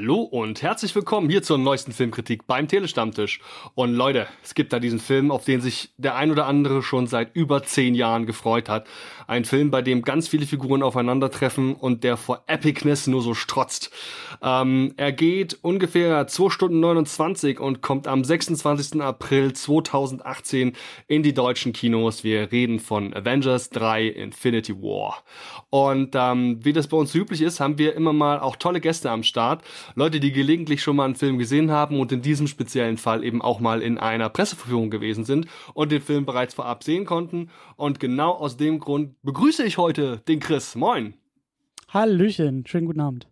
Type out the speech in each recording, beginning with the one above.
Hallo und herzlich willkommen hier zur neuesten Filmkritik beim Telestammtisch. Und Leute, es gibt da diesen Film, auf den sich der ein oder andere schon seit über zehn Jahren gefreut hat. Ein Film, bei dem ganz viele Figuren aufeinandertreffen und der vor Epicness nur so strotzt. Ähm, er geht ungefähr 2 Stunden 29 und kommt am 26. April 2018 in die deutschen Kinos. Wir reden von Avengers 3 Infinity War. Und ähm, wie das bei uns üblich ist, haben wir immer mal auch tolle Gäste am Start. Leute, die gelegentlich schon mal einen Film gesehen haben und in diesem speziellen Fall eben auch mal in einer Presseverführung gewesen sind und den Film bereits vorab sehen konnten. Und genau aus dem Grund begrüße ich heute den Chris. Moin. Hallöchen, schönen guten Abend.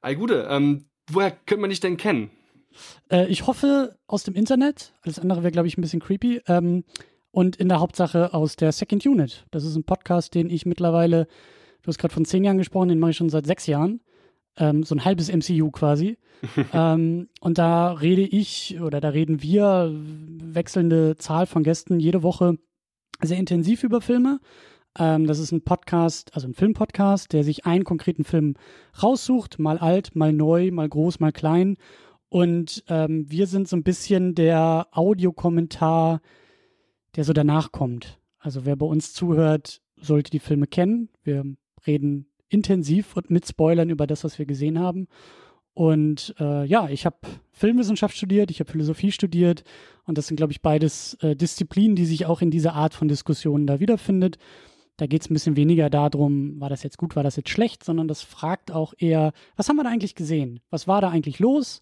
Ei Gute, ähm, woher könnte man dich denn kennen? Äh, ich hoffe aus dem Internet. Alles andere wäre, glaube ich, ein bisschen creepy. Ähm, und in der Hauptsache aus der Second Unit. Das ist ein Podcast, den ich mittlerweile, du hast gerade von zehn Jahren gesprochen, den mache ich schon seit sechs Jahren ähm, so ein halbes MCU quasi. ähm, und da rede ich oder da reden wir, wechselnde Zahl von Gästen, jede Woche sehr intensiv über Filme. Ähm, das ist ein Podcast, also ein Filmpodcast, der sich einen konkreten Film raussucht, mal alt, mal neu, mal groß, mal klein. Und ähm, wir sind so ein bisschen der Audiokommentar, der so danach kommt. Also wer bei uns zuhört, sollte die Filme kennen. Wir reden intensiv und mit Spoilern über das, was wir gesehen haben. Und äh, ja, ich habe Filmwissenschaft studiert, ich habe Philosophie studiert und das sind, glaube ich, beides äh, Disziplinen, die sich auch in dieser Art von Diskussionen da wiederfindet. Da geht es ein bisschen weniger darum, war das jetzt gut, war das jetzt schlecht, sondern das fragt auch eher, was haben wir da eigentlich gesehen? Was war da eigentlich los?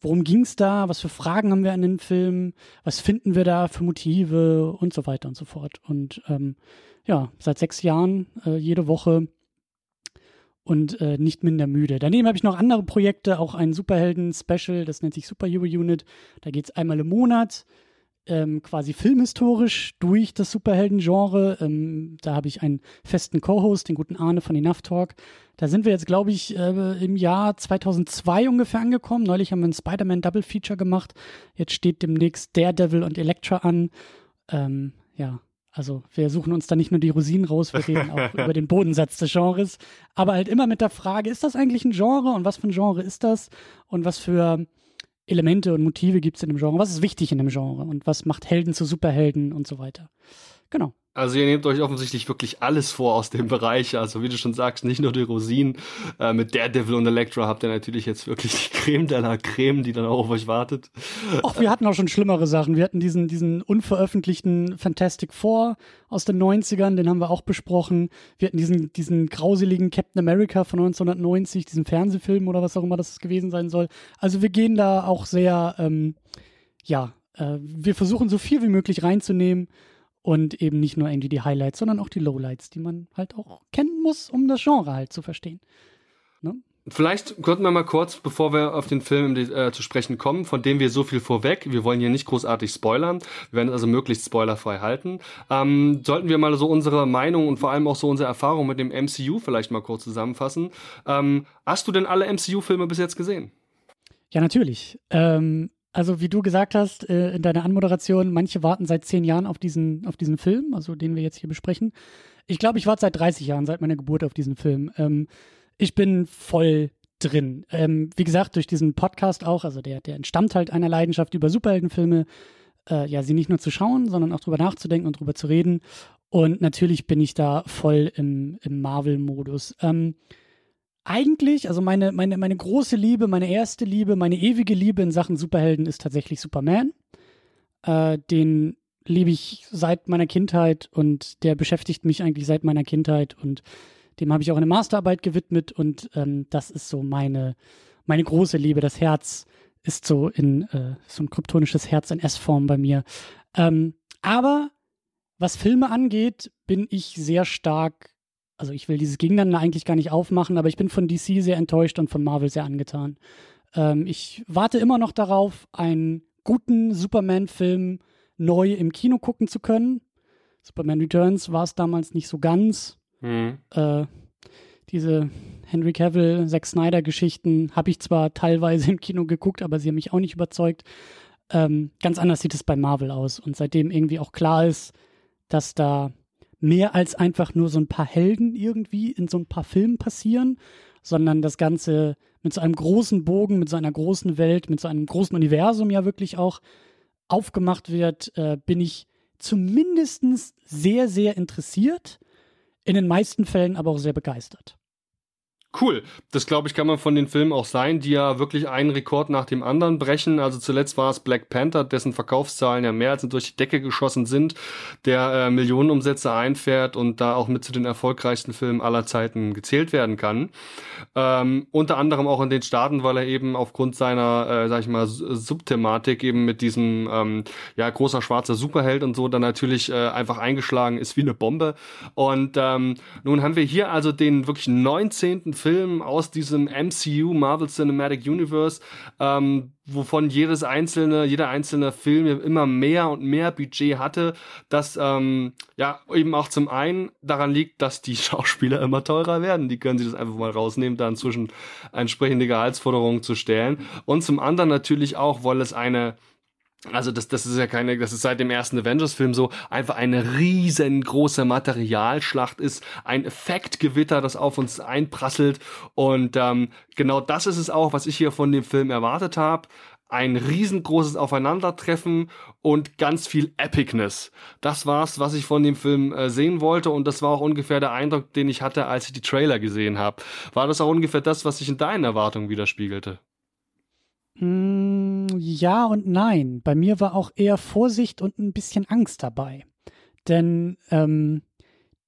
Worum ging es da? Was für Fragen haben wir an den Film? Was finden wir da für Motive und so weiter und so fort? Und ähm, ja, seit sechs Jahren äh, jede Woche und äh, nicht minder müde. Daneben habe ich noch andere Projekte, auch ein Superhelden-Special, das nennt sich Superhero Unit. Da geht es einmal im Monat, ähm, quasi filmhistorisch durch das Superhelden-Genre. Ähm, da habe ich einen festen Co-Host, den guten Arne von Enough Talk. Da sind wir jetzt, glaube ich, äh, im Jahr 2002 ungefähr angekommen. Neulich haben wir ein Spider-Man Double Feature gemacht. Jetzt steht demnächst Daredevil und Elektra an. Ähm, ja, also wir suchen uns da nicht nur die Rosinen raus, wir reden auch über den Bodensatz des Genres, aber halt immer mit der Frage, ist das eigentlich ein Genre und was für ein Genre ist das und was für Elemente und Motive gibt es in dem Genre, was ist wichtig in dem Genre und was macht Helden zu Superhelden und so weiter. Genau. Also ihr nehmt euch offensichtlich wirklich alles vor aus dem Bereich. Also wie du schon sagst, nicht nur die Rosinen. Äh, mit Daredevil und Elektra habt ihr natürlich jetzt wirklich die Creme de la Creme, die dann auch auf euch wartet. Ach, wir hatten auch schon schlimmere Sachen. Wir hatten diesen, diesen unveröffentlichten Fantastic Four aus den 90ern, den haben wir auch besprochen. Wir hatten diesen, diesen grauseligen Captain America von 1990, diesen Fernsehfilm oder was auch immer das gewesen sein soll. Also wir gehen da auch sehr, ähm, ja, äh, wir versuchen so viel wie möglich reinzunehmen und eben nicht nur irgendwie die Highlights, sondern auch die Lowlights, die man halt auch kennen muss, um das Genre halt zu verstehen. Ne? Vielleicht könnten wir mal kurz, bevor wir auf den Film äh, zu sprechen kommen, von dem wir so viel vorweg, wir wollen hier nicht großartig spoilern, wir werden es also möglichst spoilerfrei halten, ähm, sollten wir mal so unsere Meinung und vor allem auch so unsere Erfahrung mit dem MCU vielleicht mal kurz zusammenfassen. Ähm, hast du denn alle MCU-Filme bis jetzt gesehen? Ja, natürlich. Ähm, also wie du gesagt hast äh, in deiner Anmoderation, manche warten seit zehn Jahren auf diesen, auf diesen Film, also den wir jetzt hier besprechen. Ich glaube, ich warte seit 30 Jahren, seit meiner Geburt auf diesen Film. Ähm, ich bin voll drin. Ähm, wie gesagt, durch diesen Podcast auch, also der, der entstammt halt einer Leidenschaft über Superheldenfilme, äh, ja, sie nicht nur zu schauen, sondern auch drüber nachzudenken und drüber zu reden. Und natürlich bin ich da voll im, im Marvel-Modus. Ähm, eigentlich, also meine, meine, meine große Liebe, meine erste Liebe, meine ewige Liebe in Sachen Superhelden ist tatsächlich Superman. Äh, den liebe ich seit meiner Kindheit und der beschäftigt mich eigentlich seit meiner Kindheit und dem habe ich auch eine Masterarbeit gewidmet und ähm, das ist so meine, meine große Liebe. Das Herz ist so in äh, so ein kryptonisches Herz in S-Form bei mir. Ähm, aber was Filme angeht, bin ich sehr stark also ich will dieses Gegeneinander eigentlich gar nicht aufmachen, aber ich bin von DC sehr enttäuscht und von Marvel sehr angetan. Ähm, ich warte immer noch darauf, einen guten Superman-Film neu im Kino gucken zu können. Superman Returns war es damals nicht so ganz. Mhm. Äh, diese Henry Cavill, Zack Snyder-Geschichten habe ich zwar teilweise im Kino geguckt, aber sie haben mich auch nicht überzeugt. Ähm, ganz anders sieht es bei Marvel aus. Und seitdem irgendwie auch klar ist, dass da mehr als einfach nur so ein paar Helden irgendwie in so ein paar Filmen passieren, sondern das Ganze mit so einem großen Bogen, mit so einer großen Welt, mit so einem großen Universum ja wirklich auch aufgemacht wird, äh, bin ich zumindest sehr, sehr interessiert, in den meisten Fällen aber auch sehr begeistert. Cool. Das glaube ich kann man von den Filmen auch sein, die ja wirklich einen Rekord nach dem anderen brechen. Also zuletzt war es Black Panther, dessen Verkaufszahlen ja mehr als durch die Decke geschossen sind, der äh, Millionenumsätze einfährt und da auch mit zu den erfolgreichsten Filmen aller Zeiten gezählt werden kann. Ähm, unter anderem auch in den Staaten, weil er eben aufgrund seiner, äh, sag ich mal, Subthematik eben mit diesem ähm, ja großer schwarzer Superheld und so dann natürlich äh, einfach eingeschlagen ist wie eine Bombe. Und ähm, nun haben wir hier also den wirklich 19. Film aus diesem MCU, Marvel Cinematic Universe, ähm, wovon jedes einzelne, jeder einzelne Film immer mehr und mehr Budget hatte, das ähm, ja eben auch zum einen daran liegt, dass die Schauspieler immer teurer werden. Die können sich das einfach mal rausnehmen, da inzwischen entsprechende Gehaltsforderungen zu stellen. Und zum anderen natürlich auch, weil es eine also das, das ist ja keine, das ist seit dem ersten Avengers-Film so, einfach eine riesengroße Materialschlacht ist, ein Effektgewitter, das auf uns einprasselt. Und ähm, genau das ist es auch, was ich hier von dem Film erwartet habe. Ein riesengroßes Aufeinandertreffen und ganz viel Epicness. Das war's, was ich von dem Film äh, sehen wollte und das war auch ungefähr der Eindruck, den ich hatte, als ich die Trailer gesehen habe. War das auch ungefähr das, was sich in deinen Erwartungen widerspiegelte? Mm, ja und nein. Bei mir war auch eher Vorsicht und ein bisschen Angst dabei. Denn ähm,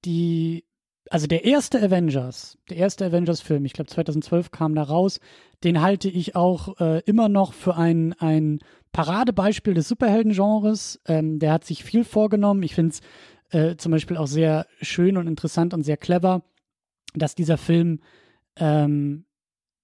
die, also der erste Avengers, der erste Avengers-Film, ich glaube 2012 kam da raus, den halte ich auch äh, immer noch für ein, ein Paradebeispiel des Superhelden-Genres. Ähm, der hat sich viel vorgenommen. Ich finde es äh, zum Beispiel auch sehr schön und interessant und sehr clever, dass dieser Film ähm,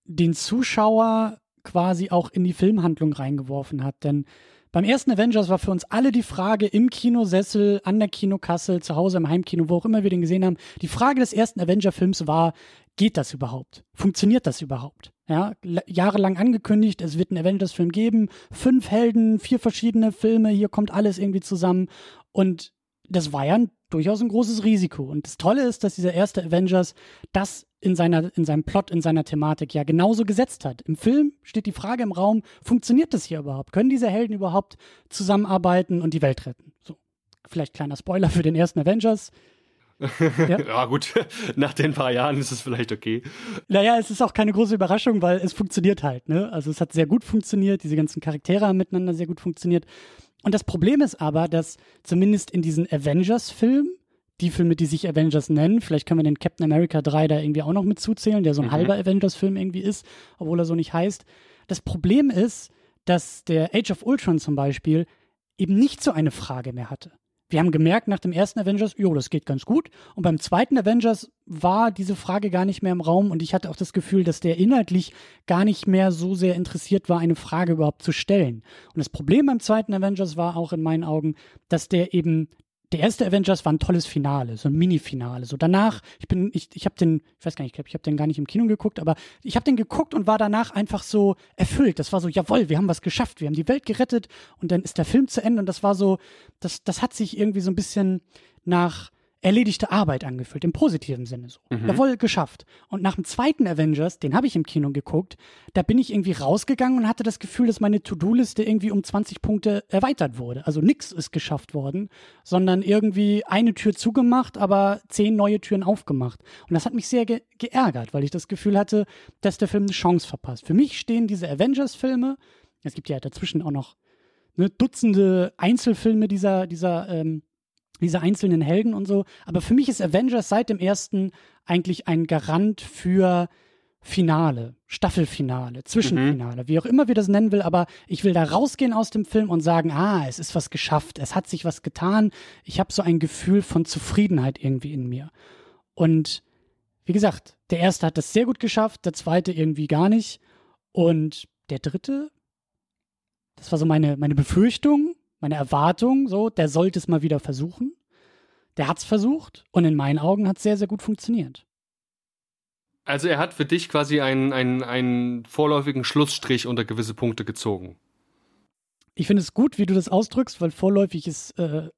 den Zuschauer quasi auch in die Filmhandlung reingeworfen hat. Denn beim ersten Avengers war für uns alle die Frage im Kinosessel, an der Kinokasse, zu Hause im Heimkino, wo auch immer wir den gesehen haben, die Frage des ersten Avenger-Films war, geht das überhaupt? Funktioniert das überhaupt? Ja, jahrelang angekündigt, es wird einen Avengers-Film geben, fünf Helden, vier verschiedene Filme, hier kommt alles irgendwie zusammen. Und das war ja ein, durchaus ein großes Risiko. Und das Tolle ist, dass dieser erste Avengers das in, seiner, in seinem Plot, in seiner Thematik ja genauso gesetzt hat. Im Film steht die Frage im Raum, funktioniert das hier überhaupt? Können diese Helden überhaupt zusammenarbeiten und die Welt retten? So, vielleicht kleiner Spoiler für den ersten Avengers. Ja. ja. gut, nach den paar Jahren ist es vielleicht okay. Naja, es ist auch keine große Überraschung, weil es funktioniert halt. Ne? Also es hat sehr gut funktioniert, diese ganzen Charaktere haben miteinander sehr gut funktioniert. Und das Problem ist aber, dass zumindest in diesen Avengers-Filmen die Filme, die sich Avengers nennen. Vielleicht können wir den Captain America 3 da irgendwie auch noch mit zuzählen, der so ein mhm. halber Avengers-Film irgendwie ist, obwohl er so nicht heißt. Das Problem ist, dass der Age of Ultron zum Beispiel eben nicht so eine Frage mehr hatte. Wir haben gemerkt nach dem ersten Avengers, jo, das geht ganz gut. Und beim zweiten Avengers war diese Frage gar nicht mehr im Raum und ich hatte auch das Gefühl, dass der inhaltlich gar nicht mehr so sehr interessiert war, eine Frage überhaupt zu stellen. Und das Problem beim zweiten Avengers war auch in meinen Augen, dass der eben der erste Avengers war ein tolles Finale, so ein Mini-Finale. So danach, ich bin, ich, ich habe den, ich weiß gar nicht, ich glaube, ich habe den gar nicht im Kino geguckt, aber ich habe den geguckt und war danach einfach so erfüllt. Das war so, jawohl, wir haben was geschafft, wir haben die Welt gerettet und dann ist der Film zu Ende und das war so, das, das hat sich irgendwie so ein bisschen nach erledigte Arbeit angefühlt, im positiven Sinne so. Mhm. Jawohl, geschafft. Und nach dem zweiten Avengers, den habe ich im Kino geguckt, da bin ich irgendwie rausgegangen und hatte das Gefühl, dass meine To-Do-Liste irgendwie um 20 Punkte erweitert wurde. Also nichts ist geschafft worden, sondern irgendwie eine Tür zugemacht, aber zehn neue Türen aufgemacht. Und das hat mich sehr ge geärgert, weil ich das Gefühl hatte, dass der Film eine Chance verpasst. Für mich stehen diese Avengers-Filme, es gibt ja dazwischen auch noch ne, Dutzende Einzelfilme dieser, dieser ähm, diese einzelnen Helden und so. Aber für mich ist Avengers seit dem ersten eigentlich ein Garant für Finale, Staffelfinale, Zwischenfinale, mhm. wie auch immer wir das nennen will, aber ich will da rausgehen aus dem Film und sagen, ah, es ist was geschafft, es hat sich was getan, ich habe so ein Gefühl von Zufriedenheit irgendwie in mir. Und wie gesagt, der erste hat das sehr gut geschafft, der zweite irgendwie gar nicht und der dritte, das war so meine, meine Befürchtung, meine Erwartung, so, der sollte es mal wieder versuchen. Der hat es versucht und in meinen Augen hat es sehr, sehr gut funktioniert. Also er hat für dich quasi einen, einen, einen vorläufigen Schlussstrich unter gewisse Punkte gezogen. Ich finde es gut, wie du das ausdrückst, weil vorläufig ist äh,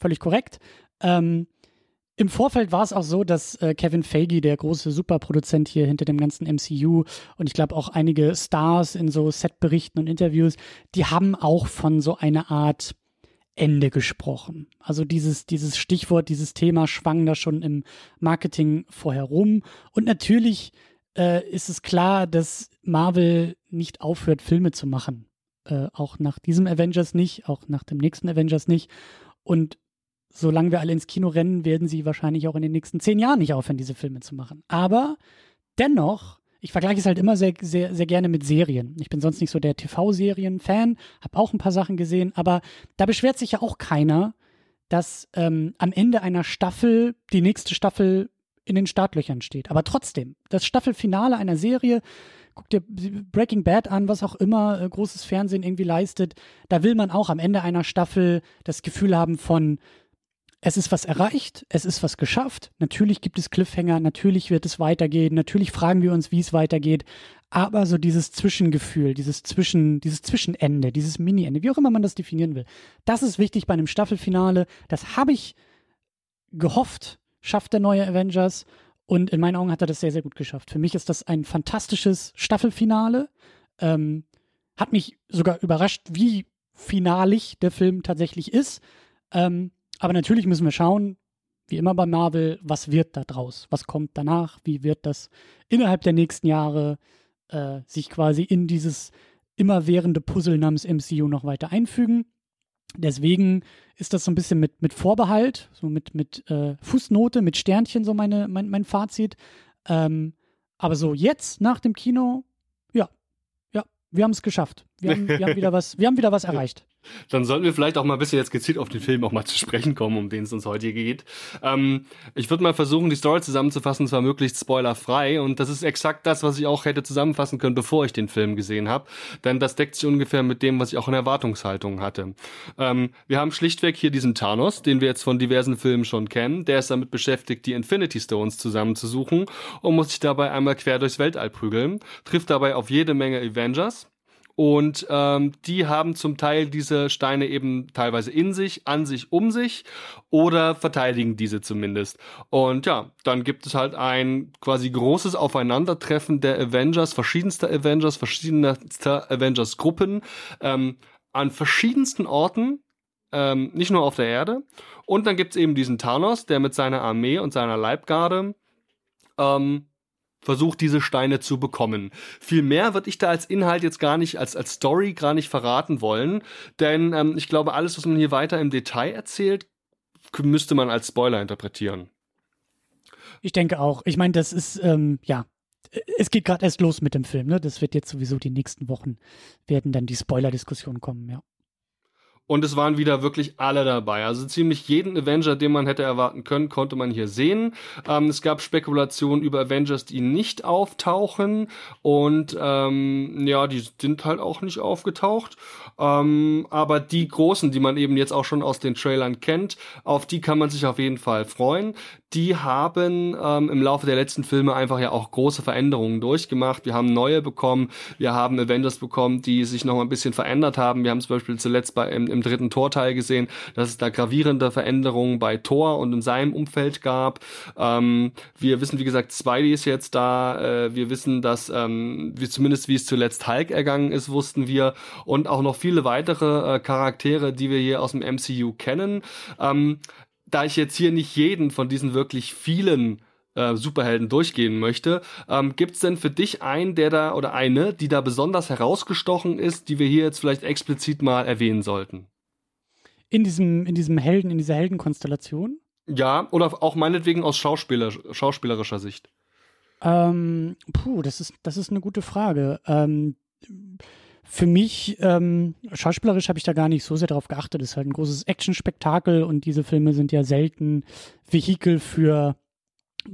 völlig korrekt. Ähm, Im Vorfeld war es auch so, dass äh, Kevin Feige, der große Superproduzent hier hinter dem ganzen MCU und ich glaube auch einige Stars in so Setberichten und Interviews, die haben auch von so einer Art Ende gesprochen. Also dieses, dieses Stichwort, dieses Thema schwang da schon im Marketing vorher rum. Und natürlich äh, ist es klar, dass Marvel nicht aufhört, Filme zu machen. Äh, auch nach diesem Avengers nicht, auch nach dem nächsten Avengers nicht. Und solange wir alle ins Kino rennen, werden sie wahrscheinlich auch in den nächsten zehn Jahren nicht aufhören, diese Filme zu machen. Aber dennoch, ich vergleiche es halt immer sehr, sehr, sehr gerne mit Serien. Ich bin sonst nicht so der TV-Serien-Fan, habe auch ein paar Sachen gesehen, aber da beschwert sich ja auch keiner, dass ähm, am Ende einer Staffel die nächste Staffel in den Startlöchern steht. Aber trotzdem, das Staffelfinale einer Serie, guck dir Breaking Bad an, was auch immer äh, großes Fernsehen irgendwie leistet, da will man auch am Ende einer Staffel das Gefühl haben von, es ist was erreicht, es ist was geschafft. Natürlich gibt es Cliffhanger, natürlich wird es weitergehen, natürlich fragen wir uns, wie es weitergeht. Aber so dieses Zwischengefühl, dieses Zwischen, dieses Zwischenende, dieses Mini-Ende, wie auch immer man das definieren will, das ist wichtig bei einem Staffelfinale. Das habe ich gehofft, schafft der neue Avengers. Und in meinen Augen hat er das sehr, sehr gut geschafft. Für mich ist das ein fantastisches Staffelfinale. Ähm, hat mich sogar überrascht, wie finalig der Film tatsächlich ist. Ähm, aber natürlich müssen wir schauen, wie immer bei Marvel, was wird da draus? Was kommt danach? Wie wird das innerhalb der nächsten Jahre äh, sich quasi in dieses immerwährende Puzzle namens MCU noch weiter einfügen? Deswegen ist das so ein bisschen mit, mit Vorbehalt, so mit, mit äh, Fußnote, mit Sternchen, so meine, mein, mein Fazit. Ähm, aber so jetzt nach dem Kino, ja, ja, wir haben es geschafft. Wir haben, wir haben wieder was, wir haben wieder was erreicht. Dann sollten wir vielleicht auch mal ein bisschen jetzt gezielt auf den Film auch mal zu sprechen kommen, um den es uns heute geht. Ähm, ich würde mal versuchen, die Story zusammenzufassen, zwar möglichst spoilerfrei. Und das ist exakt das, was ich auch hätte zusammenfassen können, bevor ich den Film gesehen habe. Denn das deckt sich ungefähr mit dem, was ich auch in Erwartungshaltung hatte. Ähm, wir haben schlichtweg hier diesen Thanos, den wir jetzt von diversen Filmen schon kennen. Der ist damit beschäftigt, die Infinity Stones zusammenzusuchen und muss sich dabei einmal quer durchs Weltall prügeln. Trifft dabei auf jede Menge Avengers und ähm, die haben zum Teil diese Steine eben teilweise in sich, an sich, um sich oder verteidigen diese zumindest. Und ja, dann gibt es halt ein quasi großes Aufeinandertreffen der Avengers, verschiedenster Avengers, verschiedenster Avengers-Gruppen ähm, an verschiedensten Orten, ähm, nicht nur auf der Erde. Und dann gibt's eben diesen Thanos, der mit seiner Armee und seiner Leibgarde ähm, versucht, diese Steine zu bekommen. Viel mehr würde ich da als Inhalt jetzt gar nicht, als, als Story gar nicht verraten wollen, denn ähm, ich glaube, alles, was man hier weiter im Detail erzählt, müsste man als Spoiler interpretieren. Ich denke auch. Ich meine, das ist, ähm, ja, es geht gerade erst los mit dem Film, ne? Das wird jetzt sowieso die nächsten Wochen, werden dann die Spoiler-Diskussionen kommen, ja. Und es waren wieder wirklich alle dabei. Also ziemlich jeden Avenger, den man hätte erwarten können, konnte man hier sehen. Ähm, es gab Spekulationen über Avengers, die nicht auftauchen. Und ähm, ja, die sind halt auch nicht aufgetaucht. Ähm, aber die großen, die man eben jetzt auch schon aus den Trailern kennt, auf die kann man sich auf jeden Fall freuen. Die haben ähm, im Laufe der letzten Filme einfach ja auch große Veränderungen durchgemacht. Wir haben neue bekommen. Wir haben Avengers bekommen, die sich noch mal ein bisschen verändert haben. Wir haben zum Beispiel zuletzt bei, im, im dritten Torteil gesehen, dass es da gravierende Veränderungen bei Thor und in seinem Umfeld gab. Ähm, wir wissen, wie gesagt, Spidey ist jetzt da. Äh, wir wissen, dass ähm, wie zumindest wie es zuletzt Hulk ergangen ist, wussten wir. Und auch noch viele weitere äh, Charaktere, die wir hier aus dem MCU kennen. Ähm, da ich jetzt hier nicht jeden von diesen wirklich vielen äh, Superhelden durchgehen möchte. Ähm, Gibt es denn für dich einen, der da oder eine, die da besonders herausgestochen ist, die wir hier jetzt vielleicht explizit mal erwähnen sollten? In diesem, in diesem Helden, in dieser Heldenkonstellation? Ja, oder auch meinetwegen aus Schauspieler, schauspielerischer Sicht. Ähm, puh, das ist, das ist eine gute Frage. Ähm, für mich, ähm, schauspielerisch habe ich da gar nicht so sehr darauf geachtet. Es ist halt ein großes Actionspektakel und diese Filme sind ja selten Vehikel für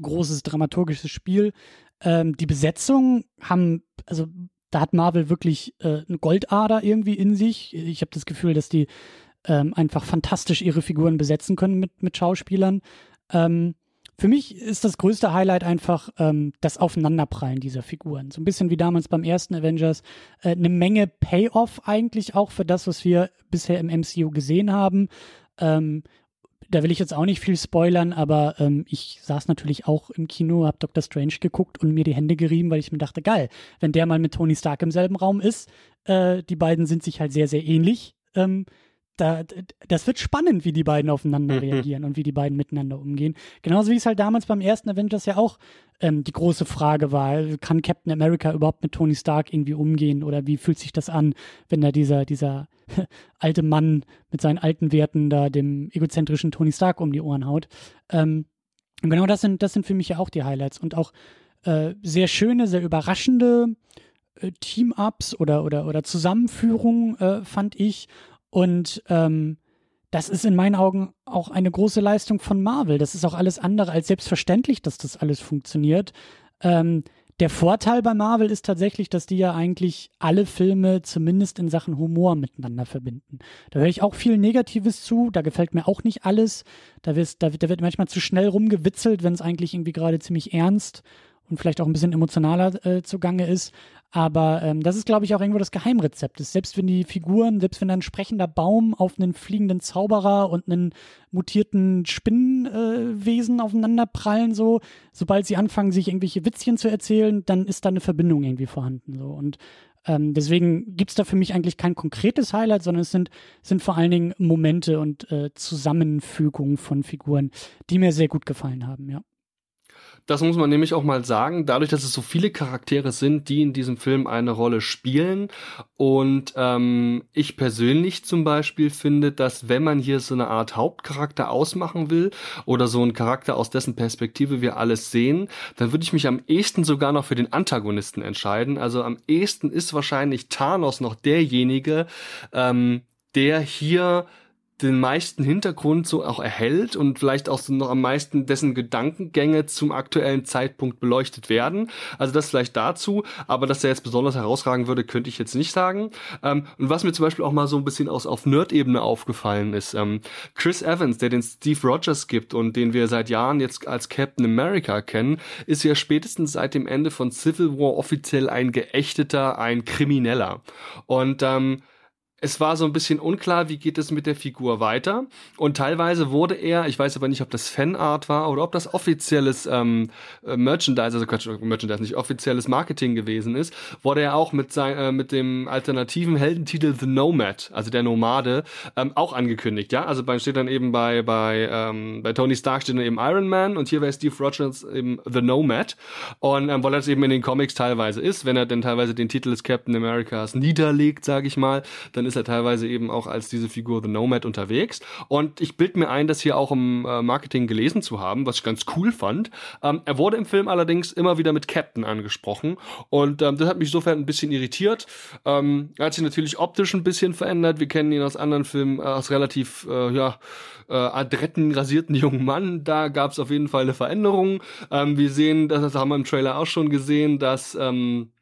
großes dramaturgisches Spiel. Ähm, die Besetzung haben, also da hat Marvel wirklich äh, eine Goldader irgendwie in sich. Ich habe das Gefühl, dass die ähm, einfach fantastisch ihre Figuren besetzen können mit, mit Schauspielern. Ähm, für mich ist das größte Highlight einfach ähm, das Aufeinanderprallen dieser Figuren. So ein bisschen wie damals beim ersten Avengers. Äh, eine Menge Payoff eigentlich auch für das, was wir bisher im MCU gesehen haben. Ähm, da will ich jetzt auch nicht viel spoilern, aber ähm, ich saß natürlich auch im Kino, hab Doctor Strange geguckt und mir die Hände gerieben, weil ich mir dachte, geil, wenn der mal mit Tony Stark im selben Raum ist, äh, die beiden sind sich halt sehr, sehr ähnlich. Ähm, da, das wird spannend, wie die beiden aufeinander reagieren und wie die beiden miteinander umgehen. Genauso wie es halt damals beim ersten Avengers ja auch ähm, die große Frage war, kann Captain America überhaupt mit Tony Stark irgendwie umgehen oder wie fühlt sich das an, wenn da dieser, dieser alte Mann mit seinen alten Werten da dem egozentrischen Tony Stark um die Ohren haut. Ähm, und genau das sind, das sind für mich ja auch die Highlights und auch äh, sehr schöne, sehr überraschende äh, Team-Ups oder, oder, oder Zusammenführungen äh, fand ich und ähm, das ist in meinen Augen auch eine große Leistung von Marvel. Das ist auch alles andere als selbstverständlich, dass das alles funktioniert. Ähm, der Vorteil bei Marvel ist tatsächlich, dass die ja eigentlich alle Filme zumindest in Sachen Humor miteinander verbinden. Da höre ich auch viel Negatives zu, da gefällt mir auch nicht alles. Da, da, da wird manchmal zu schnell rumgewitzelt, wenn es eigentlich irgendwie gerade ziemlich ernst und vielleicht auch ein bisschen emotionaler äh, zugange ist. Aber ähm, das ist, glaube ich, auch irgendwo das Geheimrezept. Ist, selbst wenn die Figuren, selbst wenn ein sprechender Baum auf einen fliegenden Zauberer und einen mutierten Spinnenwesen äh, aufeinander prallen, so, sobald sie anfangen, sich irgendwelche Witzchen zu erzählen, dann ist da eine Verbindung irgendwie vorhanden. So. Und ähm, deswegen gibt es da für mich eigentlich kein konkretes Highlight, sondern es sind, sind vor allen Dingen Momente und äh, Zusammenfügungen von Figuren, die mir sehr gut gefallen haben, ja. Das muss man nämlich auch mal sagen, dadurch, dass es so viele Charaktere sind, die in diesem Film eine Rolle spielen. Und ähm, ich persönlich zum Beispiel finde, dass wenn man hier so eine Art Hauptcharakter ausmachen will oder so einen Charakter aus dessen Perspektive wir alles sehen, dann würde ich mich am ehesten sogar noch für den Antagonisten entscheiden. Also am ehesten ist wahrscheinlich Thanos noch derjenige, ähm, der hier den meisten Hintergrund so auch erhält und vielleicht auch so noch am meisten dessen Gedankengänge zum aktuellen Zeitpunkt beleuchtet werden. Also das vielleicht dazu, aber dass er jetzt besonders herausragen würde, könnte ich jetzt nicht sagen. Ähm, und was mir zum Beispiel auch mal so ein bisschen aus auf Nerd-Ebene aufgefallen ist, ähm, Chris Evans, der den Steve Rogers gibt und den wir seit Jahren jetzt als Captain America kennen, ist ja spätestens seit dem Ende von Civil War offiziell ein geächteter, ein Krimineller. Und ähm, es war so ein bisschen unklar, wie geht es mit der Figur weiter. Und teilweise wurde er, ich weiß aber nicht, ob das Fanart war oder ob das offizielles ähm, äh, Merchandise, also Quatsch, Merchandise, nicht offizielles Marketing gewesen ist, wurde er auch mit, sein, äh, mit dem alternativen Heldentitel The Nomad, also der Nomade, ähm, auch angekündigt. Ja, also bei, steht dann eben bei bei ähm, bei Tony Stark steht dann eben Iron Man und hier wäre Steve Rogers eben The Nomad. Und ähm, weil er es eben in den Comics teilweise ist, wenn er denn teilweise den Titel des Captain Americas niederlegt, sage ich mal, dann ist ist er teilweise eben auch als diese Figur The Nomad unterwegs. Und ich bild mir ein, das hier auch im äh, Marketing gelesen zu haben, was ich ganz cool fand. Ähm, er wurde im Film allerdings immer wieder mit Captain angesprochen. Und ähm, das hat mich insofern ein bisschen irritiert. Ähm, er hat sich natürlich optisch ein bisschen verändert. Wir kennen ihn aus anderen Filmen äh, als relativ, äh, ja, äh, adretten, rasierten jungen Mann. Da gab es auf jeden Fall eine Veränderung. Ähm, wir sehen, das, das haben wir im Trailer auch schon gesehen, dass ähm,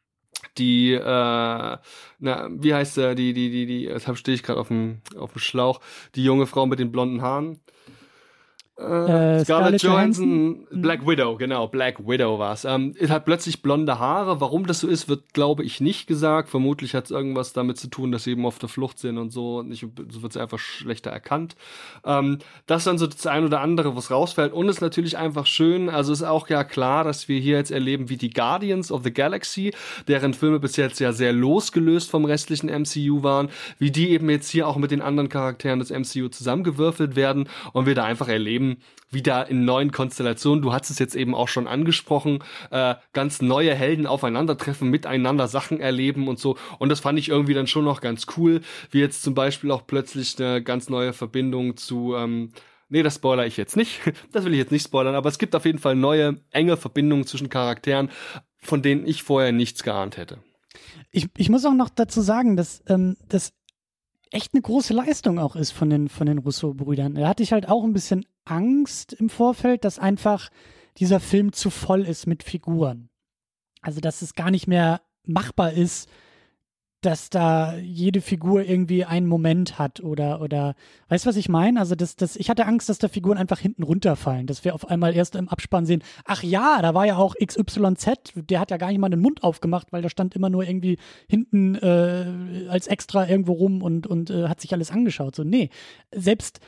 die, äh, na, wie heißt der, die, die, die, die, jetzt stehe ich gerade auf dem, auf dem Schlauch, die junge Frau mit den blonden Haaren. Äh, Scarlett, Scarlett Johansson, mhm. Black Widow, genau, Black Widow war's. Ähm, es hat plötzlich blonde Haare. Warum das so ist, wird, glaube ich, nicht gesagt. Vermutlich hat es irgendwas damit zu tun, dass sie eben auf der Flucht sind und so. Nicht, so wird sie einfach schlechter erkannt. Ähm, das ist dann so das ein oder andere, was rausfällt. Und ist natürlich einfach schön. Also ist auch ja klar, dass wir hier jetzt erleben, wie die Guardians of the Galaxy, deren Filme bis jetzt ja sehr losgelöst vom restlichen MCU waren, wie die eben jetzt hier auch mit den anderen Charakteren des MCU zusammengewürfelt werden und wir da einfach erleben, wieder in neuen Konstellationen. Du hast es jetzt eben auch schon angesprochen, äh, ganz neue Helden aufeinandertreffen, miteinander Sachen erleben und so. Und das fand ich irgendwie dann schon noch ganz cool, wie jetzt zum Beispiel auch plötzlich eine ganz neue Verbindung zu ähm, Nee, das spoiler ich jetzt nicht. Das will ich jetzt nicht spoilern, aber es gibt auf jeden Fall neue, enge Verbindungen zwischen Charakteren, von denen ich vorher nichts geahnt hätte. Ich, ich muss auch noch dazu sagen, dass ähm, das echt eine große Leistung auch ist von den, von den Rousseau-Brüdern. Da hatte ich halt auch ein bisschen Angst im Vorfeld, dass einfach dieser Film zu voll ist mit Figuren. Also, dass es gar nicht mehr machbar ist, dass da jede Figur irgendwie einen Moment hat oder oder weißt du was ich meine? Also das das ich hatte Angst, dass da Figuren einfach hinten runterfallen, dass wir auf einmal erst im Abspann sehen, ach ja, da war ja auch XYZ, der hat ja gar nicht mal den Mund aufgemacht, weil da stand immer nur irgendwie hinten äh, als extra irgendwo rum und und äh, hat sich alles angeschaut. So nee, selbst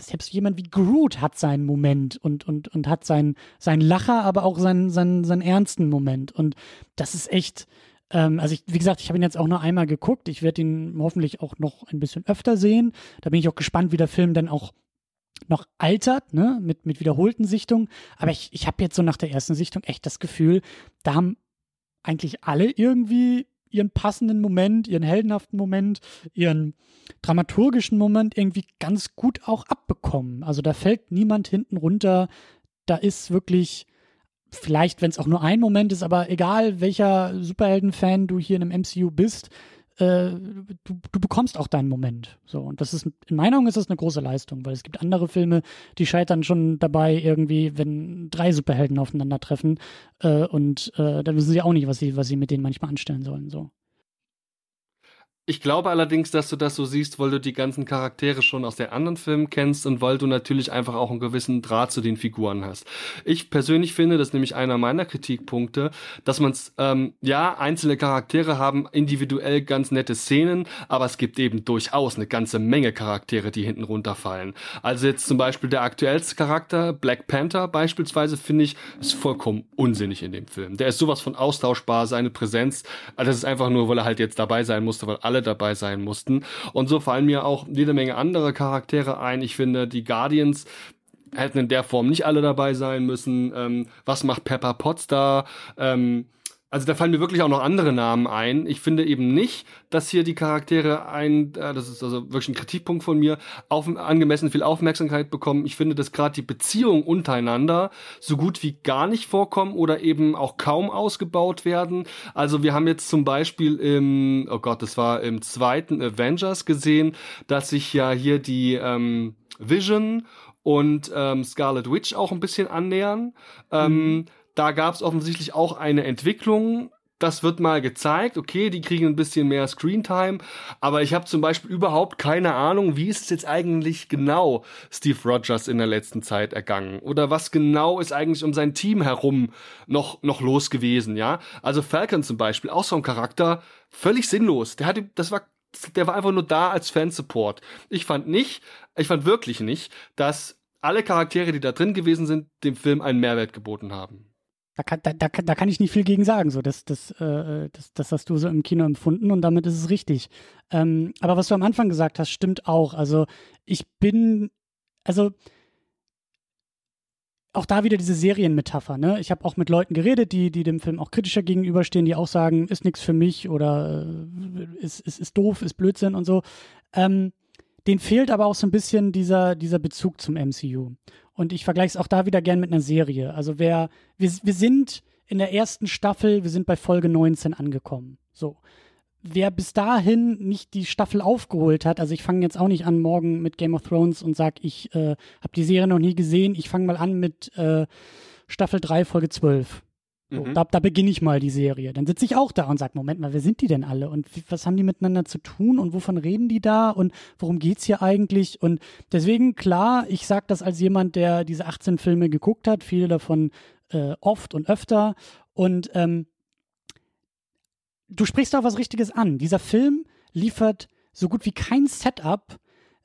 selbst jemand wie Groot hat seinen Moment und, und, und hat seinen, seinen Lacher, aber auch seinen, seinen, seinen ernsten Moment. Und das ist echt, ähm, also ich, wie gesagt, ich habe ihn jetzt auch nur einmal geguckt. Ich werde ihn hoffentlich auch noch ein bisschen öfter sehen. Da bin ich auch gespannt, wie der Film dann auch noch altert, ne, mit, mit wiederholten Sichtungen. Aber ich, ich habe jetzt so nach der ersten Sichtung echt das Gefühl, da haben eigentlich alle irgendwie ihren passenden Moment, ihren heldenhaften Moment, ihren dramaturgischen Moment irgendwie ganz gut auch abbekommen. Also da fällt niemand hinten runter. Da ist wirklich, vielleicht, wenn es auch nur ein Moment ist, aber egal welcher Superhelden-Fan du hier in einem MCU bist, äh, du, du bekommst auch deinen Moment. So, und das ist, in meiner Meinung ist das eine große Leistung, weil es gibt andere Filme, die scheitern schon dabei, irgendwie, wenn drei Superhelden aufeinandertreffen, äh, und äh, dann wissen sie auch nicht, was sie, was sie mit denen manchmal anstellen sollen. So. Ich glaube allerdings, dass du das so siehst, weil du die ganzen Charaktere schon aus den anderen Filmen kennst und weil du natürlich einfach auch einen gewissen Draht zu den Figuren hast. Ich persönlich finde, das ist nämlich einer meiner Kritikpunkte, dass man ähm, ja, einzelne Charaktere haben individuell ganz nette Szenen, aber es gibt eben durchaus eine ganze Menge Charaktere, die hinten runterfallen. Also jetzt zum Beispiel der aktuellste Charakter, Black Panther beispielsweise, finde ich, ist vollkommen unsinnig in dem Film. Der ist sowas von austauschbar, seine Präsenz, also das ist einfach nur, weil er halt jetzt dabei sein musste, weil alle dabei sein mussten. Und so fallen mir auch jede Menge andere Charaktere ein. Ich finde, die Guardians hätten in der Form nicht alle dabei sein müssen. Ähm, was macht Pepper Potts da? Ähm, also da fallen mir wirklich auch noch andere Namen ein. Ich finde eben nicht, dass hier die Charaktere ein, äh, das ist also wirklich ein Kritikpunkt von mir, auf, angemessen viel Aufmerksamkeit bekommen. Ich finde, dass gerade die Beziehungen untereinander so gut wie gar nicht vorkommen oder eben auch kaum ausgebaut werden. Also wir haben jetzt zum Beispiel im, oh Gott, das war im zweiten Avengers gesehen, dass sich ja hier die ähm, Vision und ähm, Scarlet Witch auch ein bisschen annähern. Ähm, mhm da gab es offensichtlich auch eine Entwicklung. Das wird mal gezeigt. Okay, die kriegen ein bisschen mehr Screentime. Aber ich habe zum Beispiel überhaupt keine Ahnung, wie ist es jetzt eigentlich genau Steve Rogers in der letzten Zeit ergangen? Oder was genau ist eigentlich um sein Team herum noch, noch los gewesen, ja? Also Falcon zum Beispiel, auch so ein Charakter, völlig sinnlos. Der hatte, das war der war einfach nur da als Fansupport. Ich fand nicht, ich fand wirklich nicht, dass alle Charaktere, die da drin gewesen sind, dem Film einen Mehrwert geboten haben. Da kann, da, da, da kann ich nicht viel gegen sagen. So, das, das, äh, das, das hast du so im Kino empfunden und damit ist es richtig. Ähm, aber was du am Anfang gesagt hast, stimmt auch. Also ich bin, also auch da wieder diese Serienmetapher. Ne? Ich habe auch mit Leuten geredet, die, die dem Film auch kritischer gegenüberstehen, die auch sagen, ist nichts für mich oder äh, ist, ist, ist doof, ist Blödsinn und so. Ähm, den fehlt aber auch so ein bisschen dieser, dieser Bezug zum MCU. Und ich vergleiche es auch da wieder gern mit einer Serie. Also wer, wir, wir sind in der ersten Staffel, wir sind bei Folge 19 angekommen. So. Wer bis dahin nicht die Staffel aufgeholt hat, also ich fange jetzt auch nicht an morgen mit Game of Thrones und sag, ich äh, habe die Serie noch nie gesehen, ich fange mal an mit äh, Staffel 3, Folge 12. So, mhm. Da, da beginne ich mal die Serie. Dann sitze ich auch da und sage, Moment mal, wer sind die denn alle? Und was haben die miteinander zu tun? Und wovon reden die da? Und worum geht's hier eigentlich? Und deswegen, klar, ich sage das als jemand, der diese 18 Filme geguckt hat, viele davon äh, oft und öfter. Und ähm, du sprichst auch was Richtiges an. Dieser Film liefert so gut wie kein Setup.